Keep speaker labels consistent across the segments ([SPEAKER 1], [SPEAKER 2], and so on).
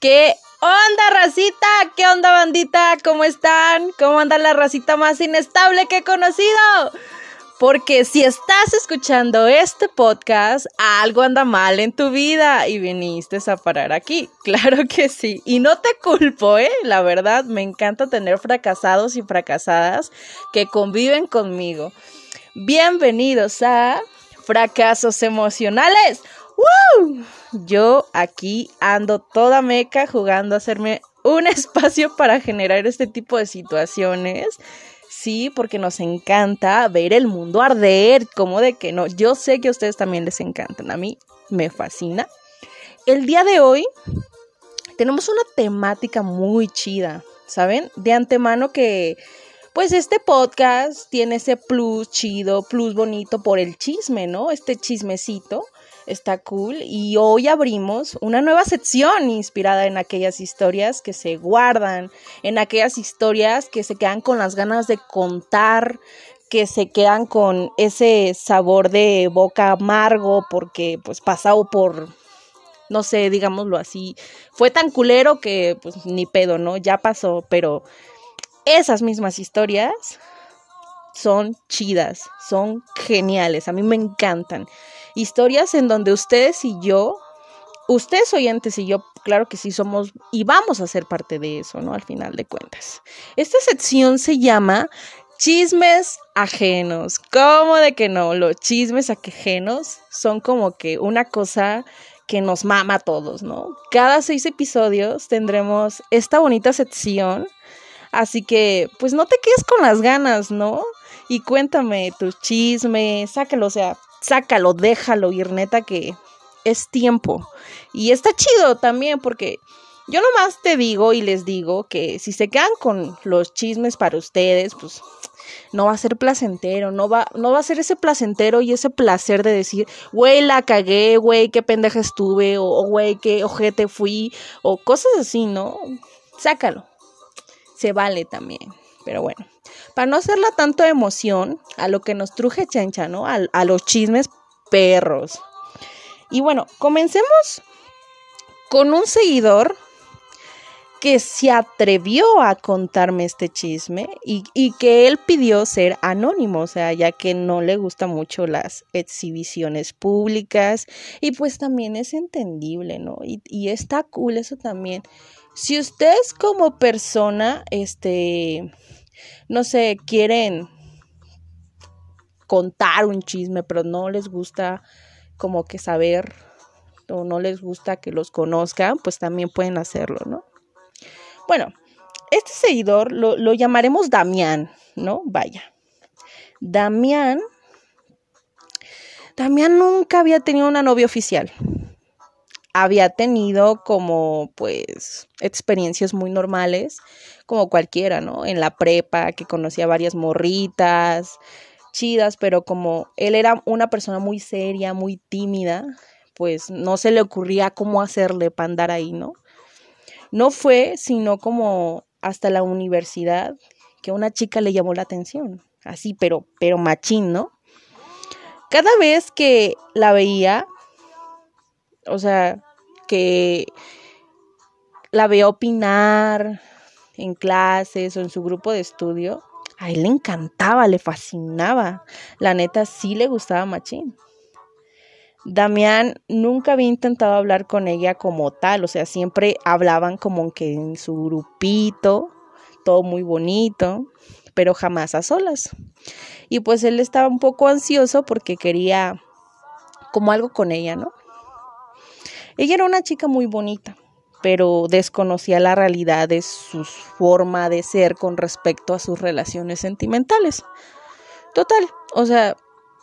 [SPEAKER 1] ¿Qué onda, racita? ¿Qué onda, bandita? ¿Cómo están? ¿Cómo anda la racita más inestable que he conocido? Porque si estás escuchando este podcast, algo anda mal en tu vida y viniste a parar aquí. Claro que sí. Y no te culpo, ¿eh? La verdad, me encanta tener fracasados y fracasadas que conviven conmigo. Bienvenidos a Fracasos Emocionales. ¡Woo! Yo aquí ando toda meca jugando a hacerme un espacio para generar este tipo de situaciones. Sí, porque nos encanta ver el mundo arder, como de que no. Yo sé que a ustedes también les encantan, a mí me fascina. El día de hoy tenemos una temática muy chida, ¿saben? De antemano que pues este podcast tiene ese plus chido, plus bonito por el chisme, ¿no? Este chismecito está cool y hoy abrimos una nueva sección inspirada en aquellas historias que se guardan, en aquellas historias que se quedan con las ganas de contar, que se quedan con ese sabor de boca amargo porque pues pasado por no sé, digámoslo así, fue tan culero que pues ni pedo, ¿no? Ya pasó, pero esas mismas historias son chidas, son geniales, a mí me encantan. Historias en donde ustedes y yo, ustedes oyentes y yo, claro que sí somos y vamos a ser parte de eso, ¿no? Al final de cuentas. Esta sección se llama Chismes ajenos. ¿Cómo de que no? Los chismes ajenos son como que una cosa que nos mama a todos, ¿no? Cada seis episodios tendremos esta bonita sección. Así que, pues no te quedes con las ganas, ¿no? Y cuéntame tus chismes, sácalo, o sea, sácalo, déjalo ir, neta que es tiempo. Y está chido también porque yo nomás te digo y les digo que si se quedan con los chismes para ustedes, pues no va a ser placentero, no va, no va a ser ese placentero y ese placer de decir, güey, la cagué, güey, qué pendeja estuve, o güey, qué ojete fui, o cosas así, ¿no? Sácalo. Se vale también. Pero bueno, para no hacerla tanto emoción a lo que nos truje chencha, ¿no? A, los chismes perros. Y bueno, comencemos con un seguidor que se atrevió a contarme este chisme y, que él pidió ser anónimo, o sea, ya que no le gusta mucho las exhibiciones públicas y pues también es entendible, ¿no? Y, y está cool eso también. Si ustedes como persona, este, no sé, quieren contar un chisme, pero no les gusta como que saber o no les gusta que los conozcan, pues también pueden hacerlo, ¿no? Bueno, este seguidor lo, lo llamaremos Damián, ¿no? Vaya. Damián, Damián nunca había tenido una novia oficial había tenido como pues experiencias muy normales, como cualquiera, ¿no? En la prepa, que conocía varias morritas, chidas, pero como él era una persona muy seria, muy tímida, pues no se le ocurría cómo hacerle para andar ahí, ¿no? No fue sino como hasta la universidad que una chica le llamó la atención, así, pero, pero machín, ¿no? Cada vez que la veía, o sea, que la veo opinar en clases o en su grupo de estudio, a él le encantaba, le fascinaba. La neta sí le gustaba Machín. Damián nunca había intentado hablar con ella como tal, o sea, siempre hablaban como que en su grupito, todo muy bonito, pero jamás a solas. Y pues él estaba un poco ansioso porque quería como algo con ella, ¿no? Ella era una chica muy bonita, pero desconocía la realidad de su forma de ser con respecto a sus relaciones sentimentales. Total, o sea,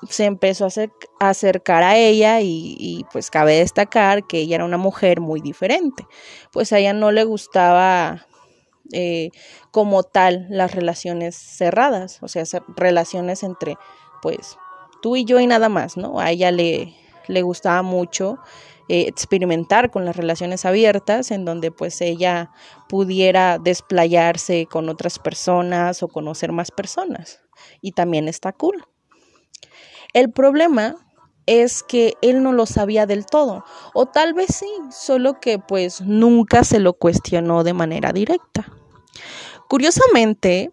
[SPEAKER 1] se empezó a, acercar a ella y, pues cabe destacar que ella era una mujer muy diferente, pues a ella no le gustaba eh, como tal las relaciones cerradas, o sea, relaciones entre pues tú y yo y nada más, ¿no? A ella le, le gustaba mucho eh, experimentar con las relaciones abiertas, en donde pues ella pudiera desplayarse con otras personas o conocer más personas. Y también está cool. El problema es que él no lo sabía del todo, o tal vez sí, solo que pues nunca se lo cuestionó de manera directa. Curiosamente,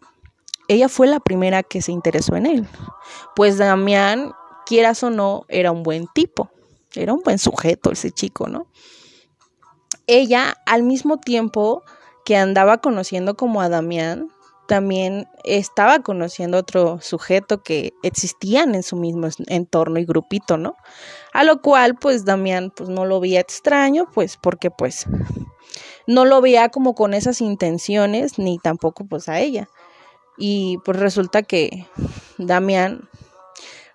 [SPEAKER 1] ella fue la primera que se interesó en él, pues Damián, quieras o no, era un buen tipo, era un buen sujeto ese chico, ¿no? Ella, al mismo tiempo que andaba conociendo como a Damián, también estaba conociendo otro sujeto que existían en su mismo entorno y grupito, ¿no? A lo cual, pues Damián, pues no lo veía extraño, pues porque pues no lo veía como con esas intenciones, ni tampoco pues a ella. Y pues resulta que Damián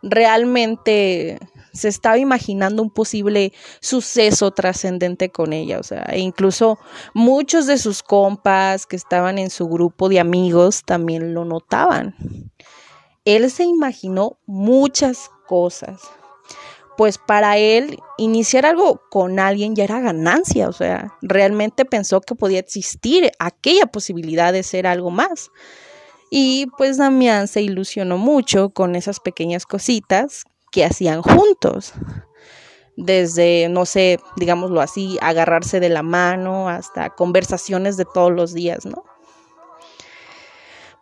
[SPEAKER 1] realmente se estaba imaginando un posible suceso trascendente con ella, o sea, e incluso muchos de sus compas que estaban en su grupo de amigos también lo notaban. Él se imaginó muchas cosas, pues para él iniciar algo con alguien ya era ganancia, o sea, realmente pensó que podía existir aquella posibilidad de ser algo más. Y pues Damián se ilusionó mucho con esas pequeñas cositas que hacían juntos. Desde, no sé, digámoslo así, agarrarse de la mano hasta conversaciones de todos los días, ¿no?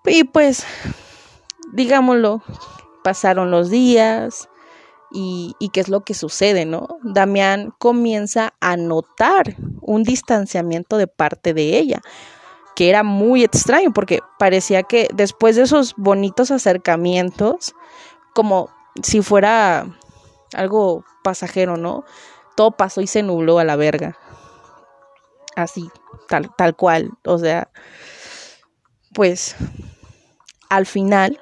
[SPEAKER 1] Y pues, digámoslo, pasaron los días y, y qué es lo que sucede, ¿no? Damián comienza a notar un distanciamiento de parte de ella que era muy extraño porque parecía que después de esos bonitos acercamientos, como si fuera algo pasajero, ¿no? Todo pasó y se nubló a la verga. Así, tal, tal cual. O sea, pues al final,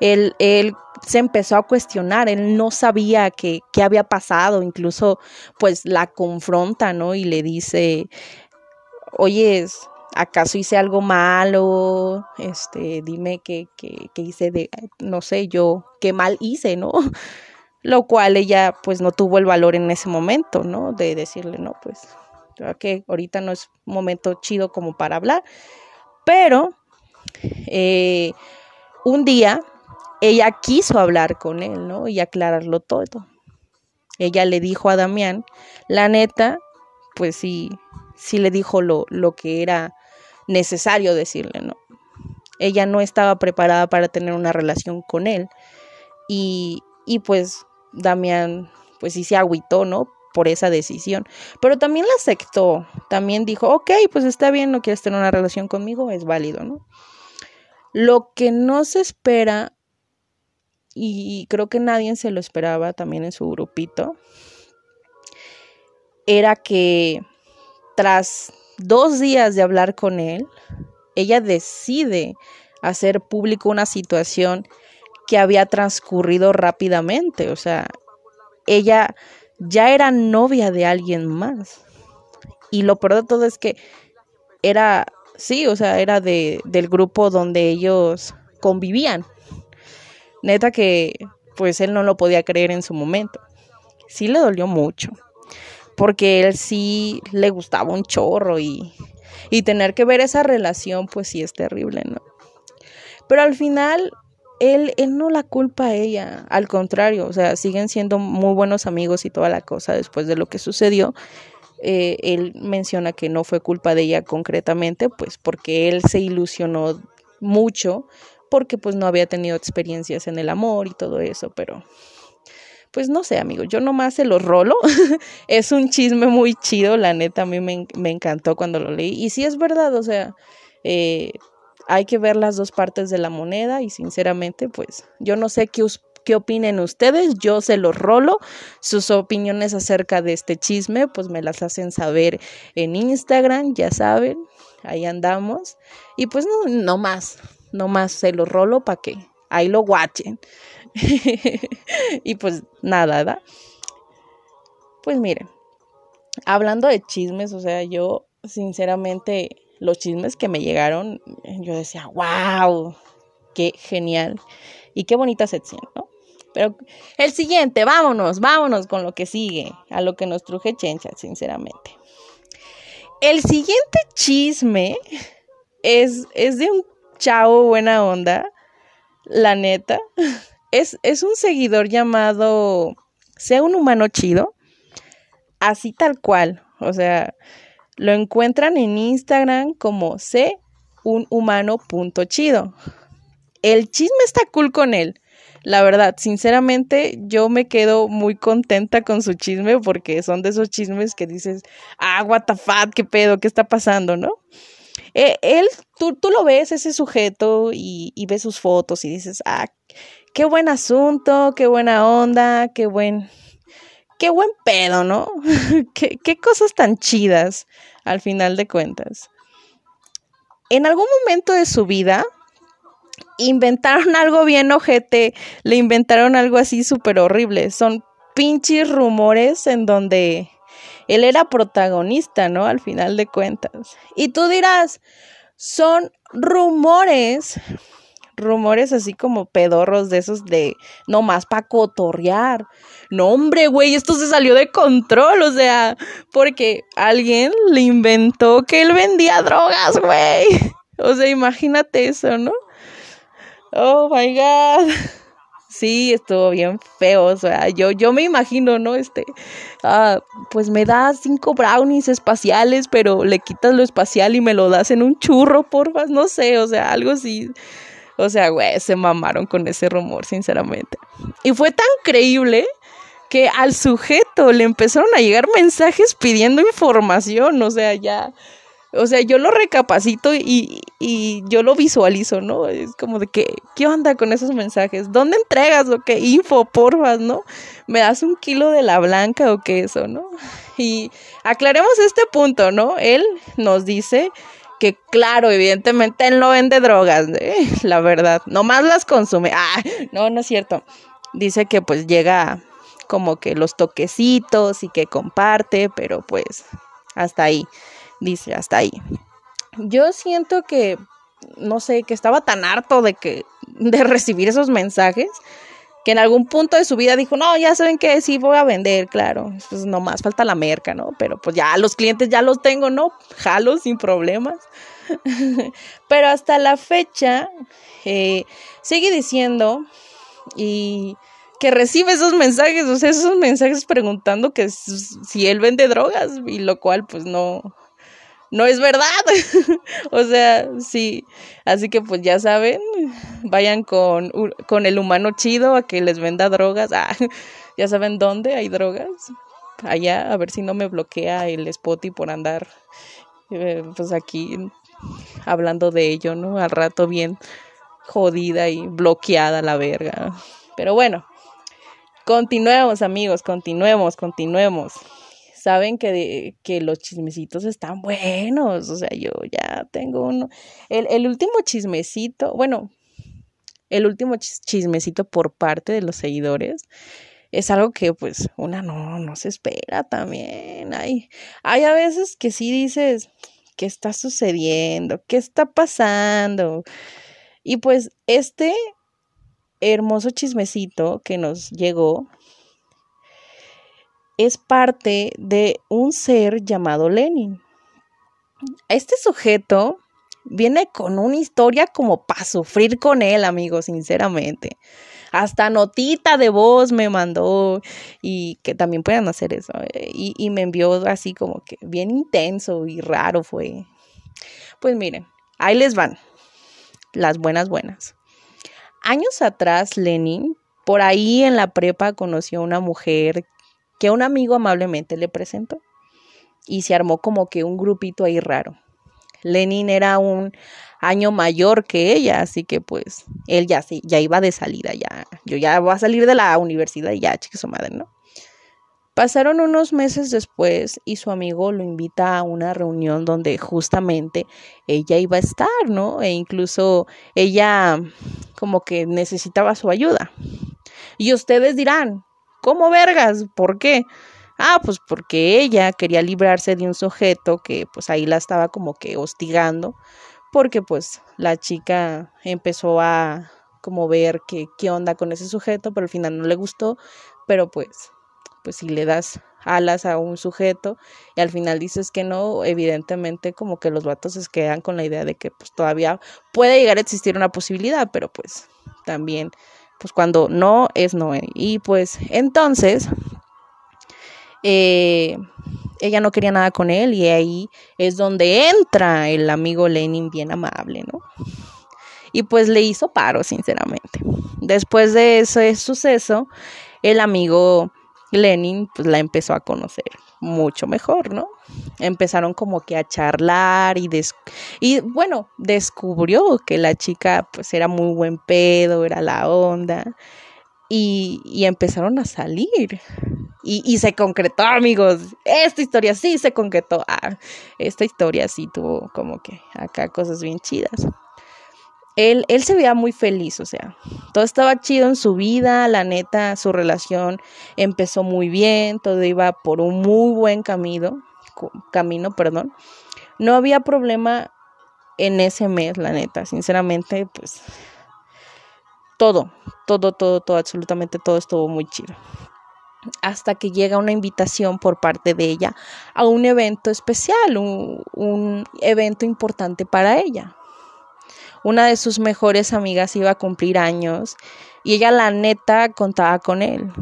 [SPEAKER 1] él, él se empezó a cuestionar, él no sabía qué, qué había pasado, incluso pues la confronta, ¿no? Y le dice, oye, ¿acaso hice algo malo? Este, dime qué, qué, qué hice de, no sé, yo, qué mal hice, ¿no? Lo cual ella pues no tuvo el valor en ese momento, ¿no? De decirle, no, pues, que ahorita no es momento chido como para hablar. Pero eh, un día ella quiso hablar con él, ¿no? Y aclararlo todo. Ella le dijo a Damián, la neta, pues sí, sí le dijo lo, lo que era necesario decirle, ¿no? Ella no estaba preparada para tener una relación con él. Y, y pues Damián, pues sí se agüitó, ¿no? Por esa decisión. Pero también la aceptó. También dijo, ok, pues está bien, no quieres tener una relación conmigo, es válido, ¿no? Lo que no se espera, y creo que nadie se lo esperaba también en su grupito, era que tras dos días de hablar con él, ella decide hacer público una situación que había transcurrido rápidamente. O sea, ella ya era novia de alguien más. Y lo peor de todo es que era, sí, o sea, era de, del grupo donde ellos convivían. Neta que, pues él no lo podía creer en su momento. Sí le dolió mucho porque él sí le gustaba un chorro y, y tener que ver esa relación, pues sí es terrible, ¿no? Pero al final, él, él no la culpa a ella, al contrario, o sea, siguen siendo muy buenos amigos y toda la cosa después de lo que sucedió. Eh, él menciona que no fue culpa de ella concretamente, pues porque él se ilusionó mucho, porque pues no había tenido experiencias en el amor y todo eso, pero pues no sé, amigo, yo nomás se los rolo. es un chisme muy chido, la neta, a mí me, encantó cuando lo leí. Y sí es verdad, o sea, eh, hay que ver las dos partes de la moneda y sinceramente, pues yo no sé qué, qué opinen ustedes, yo se los rolo. Sus opiniones acerca de este chisme, pues me las hacen saber en Instagram, ya saben, ahí andamos. Y pues no, no más, no más se los rolo para que ahí lo guachen. y pues nada, ¿verdad? Pues miren, hablando de chismes, o sea, yo sinceramente los chismes que me llegaron, yo decía, wow, qué genial y qué bonita sección, ¿no? Pero el siguiente, vámonos, vámonos con lo que sigue, a lo que nos truje Chencha, sinceramente. El siguiente chisme es, es de un chavo buena onda, la neta, es, un seguidor llamado sea un humano chido, así tal cual. O sea, lo encuentran en Instagram como sé un humano punto chido. El chisme está cool con él. La verdad, sinceramente, yo me quedo muy contenta con su chisme porque son de esos chismes que dices, ah, what the fuck, qué pedo, qué está pasando, ¿no? Eh, él, tú, tú, lo ves, ese sujeto, y, y ves sus fotos y dices, ah, qué buen asunto, qué buena onda, qué buen, qué buen pedo, ¿no? qué, qué cosas tan chidas, al final de cuentas. En algún momento de su vida, inventaron algo bien ojete, le inventaron algo así súper horrible. Son pinches rumores en donde él era protagonista, ¿no? Al final de cuentas. Y tú dirás, son rumores, rumores así como pedorros de esos de nomás para cotorrear. No, hombre, güey, esto se salió de control, o sea, porque alguien le inventó que él vendía drogas, güey. O sea, imagínate eso, ¿no? Oh my God. Sí, estuvo bien feo. O sea, yo, yo me imagino, ¿no? Este, ah, pues me das cinco brownies espaciales, pero le quitas lo espacial y me lo das en un churro, porfa. No sé, o sea, algo así. O sea, güey, se mamaron con ese rumor, sinceramente. Y fue tan creíble que al sujeto le empezaron a llegar mensajes pidiendo información. O sea, ya o sea, yo lo recapacito y, y, yo lo visualizo, ¿no? Es como de que, ¿qué onda con esos mensajes? ¿Dónde entregas o qué? Info, porfas, ¿no? ¿Me das un kilo de la blanca o qué eso, no? Y aclaremos este punto, ¿no? Él nos dice que, claro, evidentemente él no vende drogas, ¿eh? la verdad, nomás las consume. Ah, no, no es cierto. Dice que pues llega como que los toquecitos y que comparte, pero pues hasta ahí dice hasta ahí. Yo siento que, no sé, que estaba tan harto de que, de recibir esos mensajes, que en algún punto de su vida dijo, no, ya saben que sí voy a vender, claro, pues nomás falta la merca, ¿no? Pero pues ya los clientes ya los tengo, ¿no? Jalo sin problemas. Pero hasta la fecha, eh, sigue diciendo y que recibe esos mensajes, o sea, esos mensajes preguntando que si él vende drogas, y lo cual pues no, no es verdad. o sea, sí. Así que pues ya saben, vayan con, con el humano chido a que les venda drogas. Ah, ya saben dónde hay drogas. Allá, a ver si no me bloquea el Spotify por andar eh, pues aquí hablando de ello, ¿no? Al rato bien jodida y bloqueada la verga. Pero bueno, continuemos amigos, continuemos, continuemos saben que, que los chismecitos están buenos. O sea, yo ya tengo uno. El, el último chismecito, bueno, el último chismecito por parte de los seguidores es algo que pues una no, no se espera también. Hay, hay a veces que sí dices, ¿qué está sucediendo? ¿Qué está pasando? Y pues este hermoso chismecito que nos llegó es parte de un ser llamado Lenin. Este sujeto viene con una historia como para sufrir con él, amigos, sinceramente. Hasta notita de voz me mandó y que también puedan hacer eso. Eh, y, y me envió así como que bien intenso y raro fue. Pues miren, ahí les van las buenas buenas. Años atrás, Lenin, por ahí en la prepa conoció a una mujer que un amigo amablemente le presentó. Y se armó como que un grupito ahí raro. Lenin era un año mayor que ella, así que pues él ya, ya iba de salida, ya, yo ya voy a salir de la universidad y ya, chica su madre, ¿no? Pasaron unos meses después y su amigo lo invita a una reunión donde justamente ella iba a estar, ¿no? E incluso ella como que necesitaba su ayuda. Y ustedes dirán, ¿Cómo vergas? ¿Por qué? Ah, pues porque ella quería librarse de un sujeto que pues ahí la estaba como que hostigando, porque pues la chica empezó a como ver que qué onda con ese sujeto, pero al final no le gustó, pero pues pues si le das alas a un sujeto y al final dices que no, evidentemente como que los vatos se quedan con la idea de que pues todavía puede llegar a existir una posibilidad, pero pues también pues cuando no es no. Y pues entonces, eh, ella no quería nada con él y ahí es donde entra el amigo Lenin bien amable, ¿no? Y pues le hizo paro, sinceramente. Después de ese suceso, el amigo Lenin pues la empezó a conocer mucho mejor, ¿no? Empezaron como que a charlar y, y bueno, descubrió que la chica pues era muy buen pedo, era la onda y, y empezaron a salir. Y, y, se concretó, amigos. Esta historia sí se concretó. Ah, esta historia sí tuvo como que acá cosas bien chidas él, él se veía muy feliz, o sea, todo estaba chido en su vida, la neta, su relación empezó muy bien, todo iba por un muy buen camino, camino, perdón. No había problema en ese mes, la neta, sinceramente, pues todo, todo, todo, todo, absolutamente todo estuvo muy chido. Hasta que llega una invitación por parte de ella a un evento especial, un, un evento importante para ella una de sus mejores amigas iba a cumplir años y ella la neta contaba con él.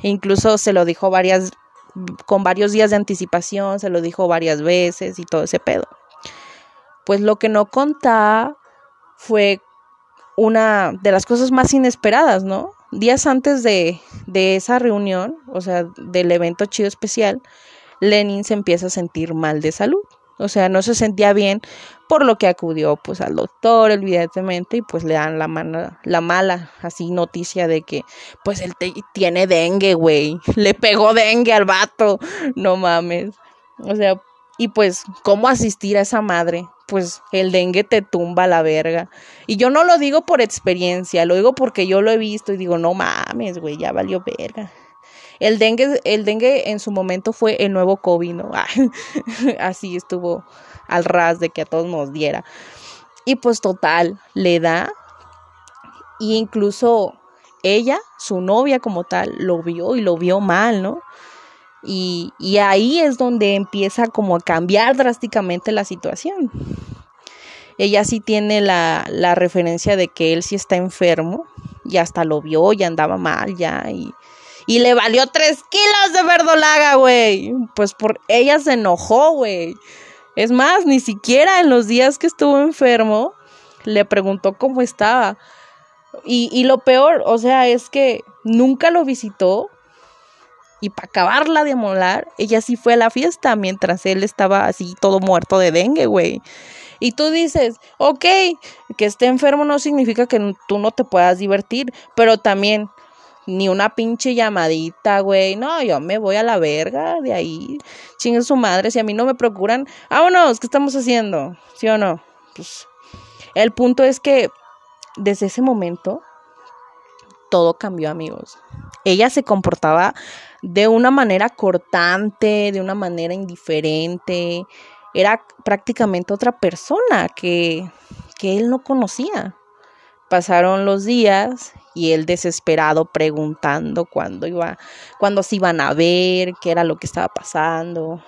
[SPEAKER 1] Incluso se lo dijo varias con varios días de anticipación, se lo dijo varias veces y todo ese pedo. Pues lo que no contaba fue una de las cosas más inesperadas, ¿no? Días antes de, de esa reunión, o sea, del evento chido especial, Lenin se empieza a sentir mal de salud. O sea, no se sentía bien por lo que acudió pues al doctor evidentemente y pues le dan la mala, la mala así noticia de que pues él tiene dengue, güey. Le pegó dengue al vato. No mames. O sea, y pues cómo asistir a esa madre? Pues el dengue te tumba la verga. Y yo no lo digo por experiencia, lo digo porque yo lo he visto y digo, no mames, güey, ya valió verga. El dengue, el dengue en su momento fue el nuevo COVID, ¿no? Así estuvo al ras de que a todos nos diera. Y pues total, le da. Y incluso ella, su novia como tal, lo vio y lo vio mal, ¿no? Y, y ahí es donde empieza como a cambiar drásticamente la situación. Ella sí tiene la, la referencia de que él sí está enfermo y hasta lo vio y andaba mal ya y y le valió tres kilos de verdolaga, güey. Pues por ella se enojó, güey. Es más, ni siquiera en los días que estuvo enfermo le preguntó cómo estaba. Y, y lo peor, o sea, es que nunca lo visitó. Y para acabarla de molar, ella sí fue a la fiesta mientras él estaba así todo muerto de dengue, güey. Y tú dices, ok, que esté enfermo no significa que tú no te puedas divertir, pero también ni una pinche llamadita, güey. No, yo me voy a la verga de ahí. Chingue su madre. Si a mí no me procuran, vámonos, ¿qué estamos haciendo? ¿Sí o no? Pues el punto es que desde ese momento todo cambió, amigos. Ella se comportaba de una manera cortante, de una manera indiferente. Era prácticamente otra persona que, que él no conocía. Pasaron los días y él desesperado preguntando cuándo iba, cuándo se iban a ver, qué era lo que estaba pasando.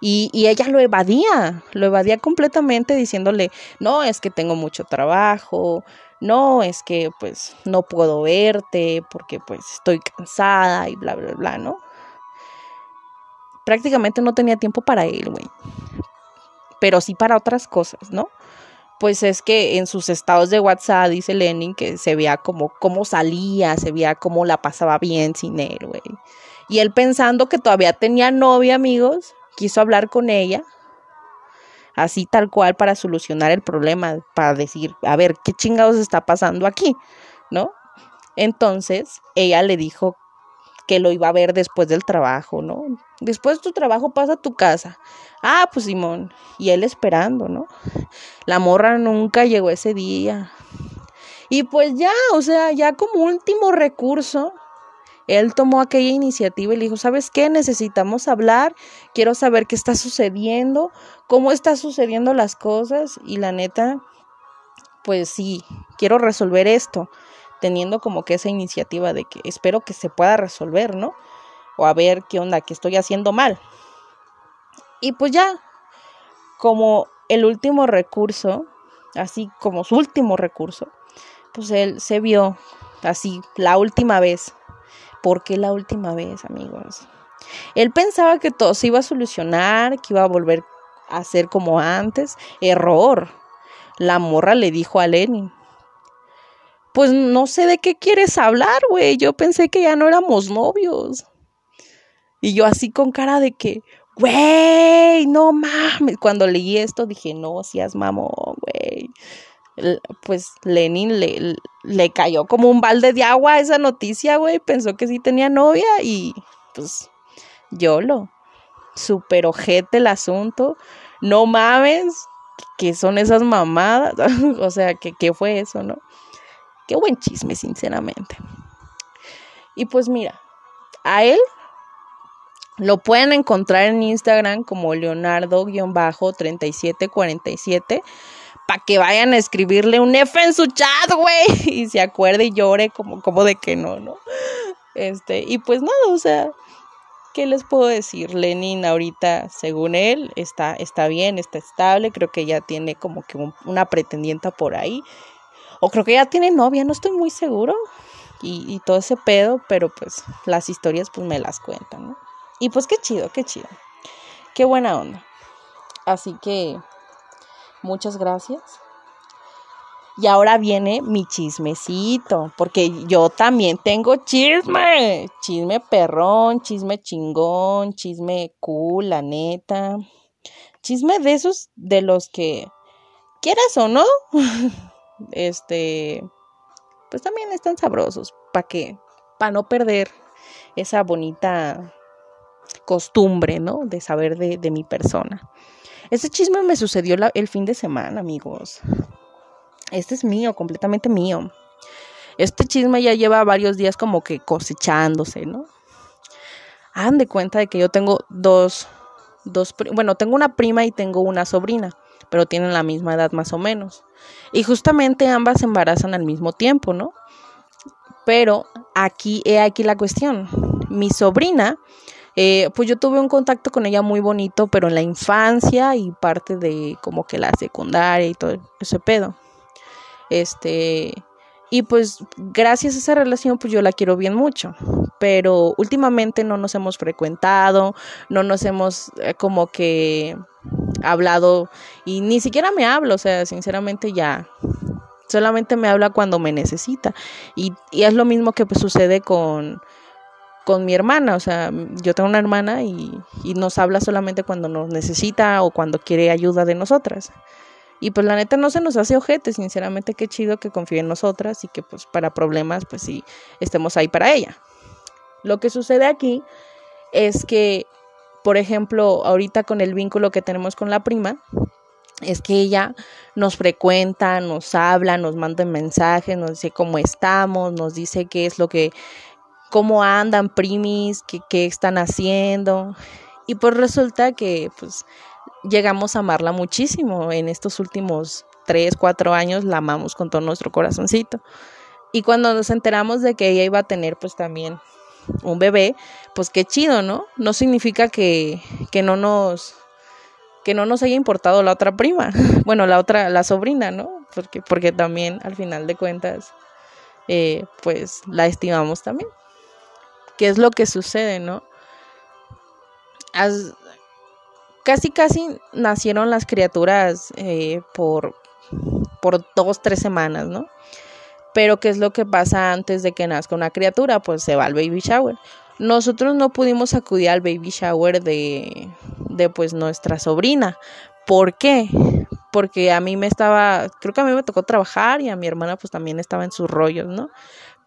[SPEAKER 1] Y, y, ella lo evadía, lo evadía completamente diciéndole, no, es que tengo mucho trabajo, no, es que pues no puedo verte porque pues estoy cansada y bla, bla, bla, ¿no? Prácticamente no tenía tiempo para él, güey. Pero sí para otras cosas, ¿no? Pues es que en sus estados de WhatsApp dice Lenin que se veía como cómo salía, se veía cómo la pasaba bien sin él, güey. Y él pensando que todavía tenía novia, amigos, quiso hablar con ella, así tal cual para solucionar el problema, para decir, a ver, ¿qué chingados está pasando aquí? ¿No? Entonces, ella le dijo que lo iba a ver después del trabajo, ¿no? Después de tu trabajo pasa a tu casa. Ah, pues Simón. Y él esperando, ¿no? La morra nunca llegó ese día. Y pues ya, o sea, ya como último recurso, él tomó aquella iniciativa y le dijo, ¿sabes qué? Necesitamos hablar, quiero saber qué está sucediendo, cómo están sucediendo las cosas y la neta, pues sí, quiero resolver esto teniendo como que esa iniciativa de que espero que se pueda resolver, ¿no? O a ver qué onda, que estoy haciendo mal. Y pues ya, como el último recurso, así como su último recurso, pues él se vio así la última vez. ¿Por qué la última vez, amigos? Él pensaba que todo se iba a solucionar, que iba a volver a ser como antes. Error. La morra le dijo a Lenin. Pues no sé de qué quieres hablar, güey. Yo pensé que ya no éramos novios. Y yo así con cara de que, güey, no mames. Cuando leí esto dije, no seas mamón, güey. Pues Lenin le, le cayó como un balde de agua esa noticia, güey. Pensó que sí tenía novia y pues yo lo super ojete el asunto. No mames, ¿qué son esas mamadas? o sea, ¿qué, ¿qué fue eso, no? Qué buen chisme, sinceramente. Y pues mira, a él lo pueden encontrar en Instagram como Leonardo-3747 para que vayan a escribirle un F en su chat, güey, y se acuerde y llore como, como de que no, ¿no? Este, y pues nada, o sea, ¿qué les puedo decir? Lenin ahorita, según él, está, está bien, está estable, creo que ya tiene como que una pretendienta por ahí, o creo que ya tiene novia, no estoy muy seguro, y, todo ese pedo, pero pues las historias pues me las cuentan, ¿no? Y pues qué chido, qué chido. Qué buena onda. Así que muchas gracias. Y ahora viene mi chismecito, porque yo también tengo chisme. Chisme perrón, chisme chingón, chisme cool, la neta. Chisme de esos de los que quieras o no, este, pues también están sabrosos. ¿Para qué? Para no perder esa bonita costumbre, ¿no? De saber de, de mi persona. Este chisme me sucedió el fin de semana, amigos. Este es mío, completamente mío. Este chisme ya lleva varios días como que cosechándose, ¿no? Hagan de cuenta de que yo tengo dos, dos, bueno, tengo una prima y tengo una sobrina, pero tienen la misma edad más o menos. Y justamente ambas se embarazan al mismo tiempo, ¿no? Pero aquí, he aquí la cuestión. Mi sobrina eh, pues yo tuve un contacto con ella muy bonito, pero en la infancia y parte de como que la secundaria y todo ese pedo. Este, y pues gracias a esa relación pues yo la quiero bien mucho, pero últimamente no nos hemos frecuentado, no nos hemos eh, como que hablado y ni siquiera me habla, o sea, sinceramente ya solamente me habla cuando me necesita y, y es lo mismo que pues sucede con con mi hermana, o sea, yo tengo una hermana y, nos habla solamente cuando nos necesita o cuando quiere ayuda de nosotras. Y pues la neta no se nos hace ojete, sinceramente qué chido que confíe en nosotras y que pues para problemas pues sí estemos ahí para ella. Lo que sucede aquí es que, por ejemplo, ahorita con el vínculo que tenemos con la prima, es que ella nos frecuenta, nos habla, nos manda mensajes, nos dice cómo estamos, nos dice qué es lo que cómo andan primis, qué, están haciendo. Y pues resulta que pues llegamos a amarla muchísimo. En estos últimos tres, cuatro años la amamos con todo nuestro corazoncito. Y cuando nos enteramos de que ella iba a tener pues también un bebé, pues qué chido, ¿no? No significa que, que no nos que no nos haya importado la otra prima, bueno, la otra, la sobrina, ¿no? Porque, porque también al final de cuentas, eh, pues la estimamos también qué es lo que sucede, ¿no? casi, casi nacieron las criaturas eh, por, por dos, tres semanas, ¿no? Pero ¿qué es lo que pasa antes de que nazca una criatura? Pues se va al baby shower. Nosotros no pudimos acudir al baby shower de, de pues nuestra sobrina. ¿Por qué? Porque a mí me estaba, creo que a mí me tocó trabajar y a mi hermana pues también estaba en sus rollos, ¿no?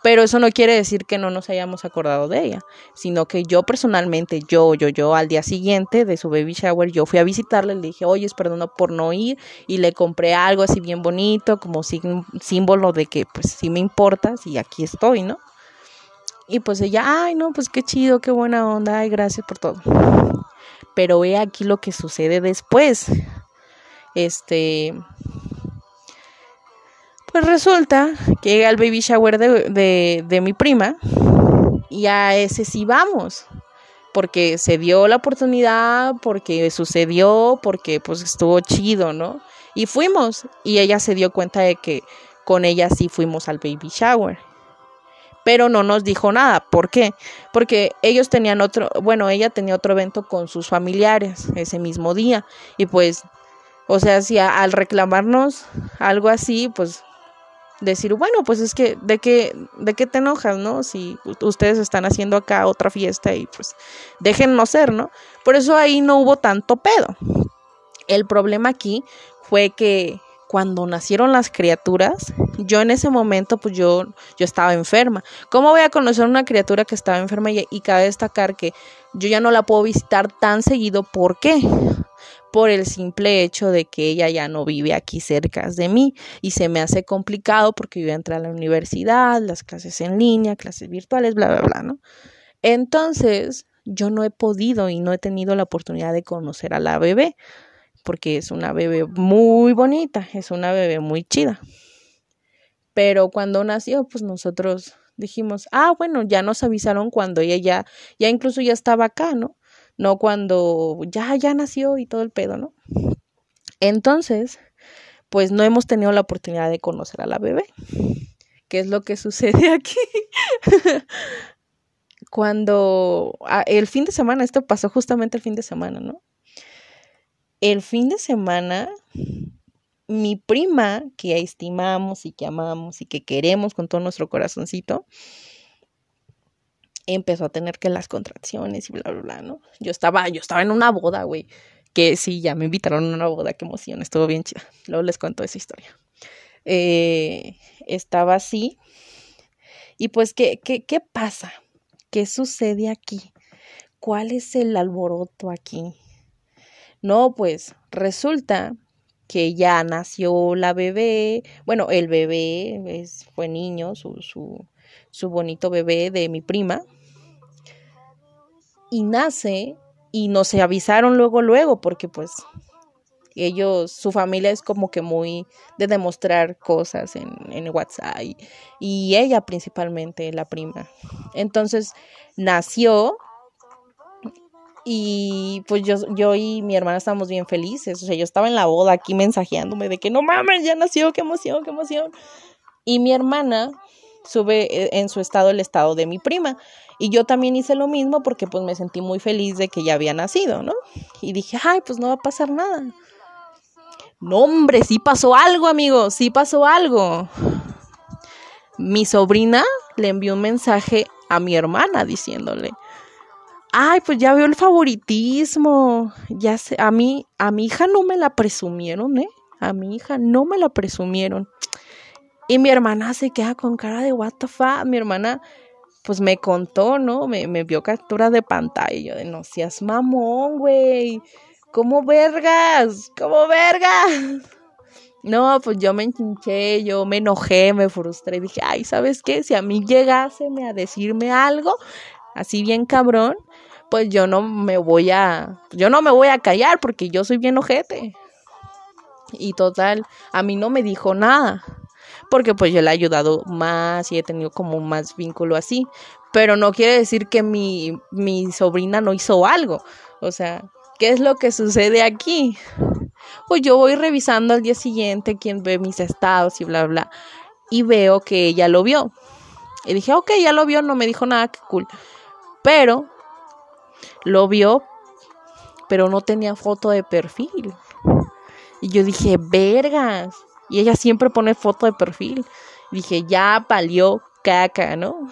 [SPEAKER 1] Pero eso no quiere decir que no nos hayamos acordado de ella, sino que yo personalmente, yo, yo, yo, al día siguiente de su baby shower, yo fui a visitarle, le dije, oye, perdón por no ir, y le compré algo así bien bonito, como símbolo de que, pues, sí me importas y aquí estoy, ¿no? Y pues ella, ay, no, pues qué chido, qué buena onda, ay, gracias por todo. Pero ve aquí lo que sucede después. Este, pues resulta que llega el baby shower de, de, mi prima y a ese sí vamos porque se dio la oportunidad, porque sucedió, porque pues estuvo chido, ¿no? Y fuimos y ella se dio cuenta de que con ella sí fuimos al baby shower. pero no nos dijo nada. ¿Por qué? Porque ellos tenían otro, bueno, ella tenía otro evento con sus familiares ese mismo día y pues, o sea, si al reclamarnos algo así, pues decir, bueno, pues es que, ¿de qué, de qué te enojas, no? Si ustedes están haciendo acá otra fiesta y pues déjennos ser, ¿no? Por eso ahí no hubo tanto pedo. El problema aquí fue que cuando nacieron las criaturas, yo en ese momento, pues yo, yo estaba enferma. ¿Cómo voy a conocer una criatura que estaba enferma? Y, y cabe destacar que yo ya no la puedo visitar tan seguido. ¿Por qué? Por el simple hecho de que ella ya no vive aquí cerca de mí y se me hace complicado porque yo voy a entrar a la universidad, las clases en línea, clases virtuales, bla, bla, bla, ¿no? Entonces, yo no he podido y no he tenido la oportunidad de conocer a la bebé porque es una bebé muy bonita, es una bebé muy chida. Pero cuando nació, pues nosotros dijimos, ah, bueno, ya nos avisaron cuando ella ya, ya incluso ya estaba acá, ¿no? No cuando ya, ya nació y todo el pedo, ¿no? Entonces, pues no hemos tenido la oportunidad de conocer a la bebé. ¿Qué es lo que sucede aquí? cuando ah, el fin de semana, esto pasó justamente el fin de semana, ¿no? el fin de semana, mi prima, que estimamos y que amamos y que queremos con todo nuestro corazoncito, empezó a tener que las contracciones y bla, bla, bla, ¿no? Yo estaba, yo estaba en una boda, güey, que sí, ya me invitaron a una boda, qué emoción, estuvo bien chida. Luego les cuento esa historia. Eh, estaba así. Y pues, ¿qué, qué, ¿qué pasa? ¿Qué sucede aquí? ¿Cuál es el alboroto aquí? No, pues resulta que ya nació la bebé, bueno, el bebé es, fue niño, su, su, su bonito bebé de mi prima, y nace y no se avisaron luego, luego, porque pues ellos, su familia es como que muy de demostrar cosas en, en WhatsApp y, y, ella principalmente, la prima. Entonces nació y pues yo, yo y mi hermana estábamos bien felices. O sea, yo estaba en la boda aquí mensajeándome de que no mames, ya nació, qué emoción, qué emoción. Y mi hermana sube eh, en su estado el estado de mi prima. Y yo también hice lo mismo porque pues me sentí muy feliz de que ya había nacido, ¿no? Y dije, ay, pues no va a pasar nada. No, hombre, sí pasó algo, amigos, sí pasó algo. Mi sobrina le envió un mensaje a mi hermana diciéndole, ay, pues ya veo el favoritismo. Ya sé, a mí, a mi hija no me la presumieron, ¿eh? A mi hija no me la presumieron. Y mi hermana se queda con cara de what the fuck. Mi hermana, pues me contó, ¿no? Me, me vio captura de pantalla. Y yo de no seas mamón, güey. ¿Cómo vergas? ¿Cómo vergas? No, pues yo me enchinché, yo me enojé, me frustré. Dije, ay, ¿sabes qué? Si a mí llegáseme a decirme algo, así bien cabrón, pues yo no me voy a, yo no me voy a callar porque yo soy bien ojete. Y total, a mí no me dijo nada, porque pues yo le he ayudado más y he tenido como más vínculo así, pero no quiere decir que mi, mi sobrina no hizo algo. O sea, ¿qué es lo que sucede aquí? Pues yo voy revisando al día siguiente quién ve mis estados y bla, bla, y veo que ella lo vio. Y dije, ok, ya lo vio, no me dijo nada, qué cool. Pero lo vio, pero no tenía foto de perfil. Y yo dije, vergas. Y ella siempre pone foto de perfil. dije, ya palió caca, ¿no?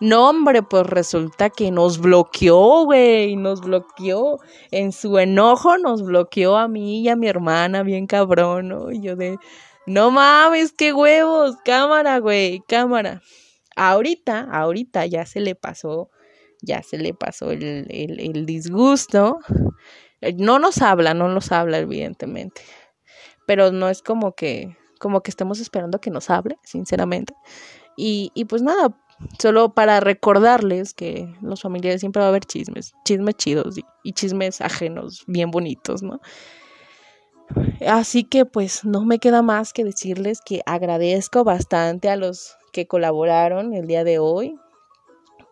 [SPEAKER 1] No, hombre, pues resulta que nos bloqueó, güey, nos bloqueó. En su enojo nos bloqueó a mí y a mi hermana, bien cabrón, ¿no? Y yo de, no mames, qué huevos, cámara, güey, cámara. Ahorita, ahorita ya se le pasó ya se le pasó el, el, disgusto. Eh, no nos habla, no nos habla, evidentemente. Pero no es como que, como que estemos esperando que nos hable, sinceramente. Y, y pues nada, solo para recordarles que los familiares siempre va a haber chismes, chismes chidos y, chismes ajenos, bien bonitos, ¿no? Así que pues no me queda más que decirles que agradezco bastante a los que colaboraron el día de hoy,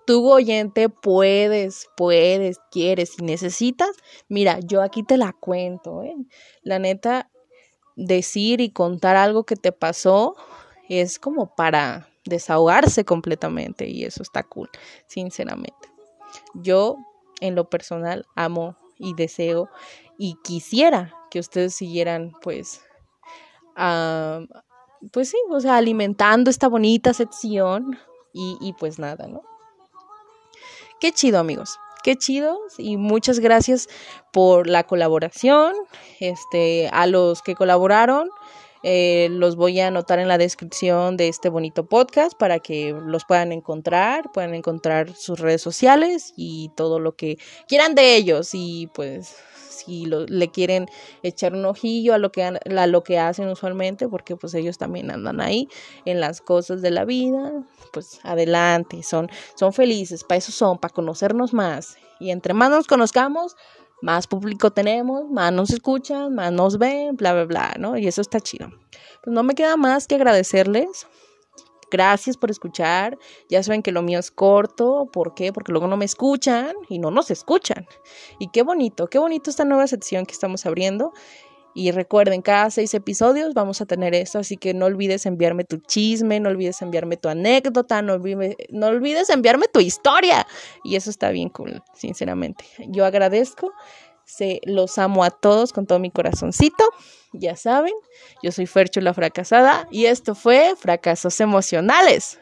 [SPEAKER 1] tú oyente puedes, puedes, quieres y necesitas, mira, yo aquí te la cuento, ¿eh? La neta, decir y contar algo que te pasó es como para desahogarse completamente y eso está cool, sinceramente. Yo en lo personal amo y deseo y quisiera que ustedes siguieran pues pues sí, o sea, alimentando esta bonita sección y, y pues nada, ¿no? Qué chido amigos, qué chido y muchas gracias por la colaboración, este, a los que colaboraron, eh, los voy a anotar en la descripción de este bonito podcast para que los puedan encontrar, puedan encontrar sus redes sociales y todo lo que quieran de ellos. Y pues si le quieren echar un ojillo a lo que a lo que hacen usualmente porque pues ellos también andan ahí en las cosas de la vida pues adelante son son felices para eso son para conocernos más. Y entre más nos conozcamos más público tenemos, más nos escuchan, más nos ven, bla, bla, bla, ¿no? Y eso está chido. Pues no me queda más que agradecerles. Gracias por escuchar. Ya saben que lo mío es corto. ¿Por qué? Porque luego no me escuchan y no nos escuchan. Y qué bonito, qué bonito esta nueva sección que estamos abriendo. Y recuerden, cada seis episodios vamos a tener esto, así que no olvides enviarme tu chisme, no olvides enviarme tu anécdota, no olvides, enviarme tu historia. Y eso está bien cool, sinceramente. Yo agradezco, se, los amo a todos con todo mi corazoncito. Ya saben, yo soy Fercho la fracasada y esto fue Fracasos Emocionales.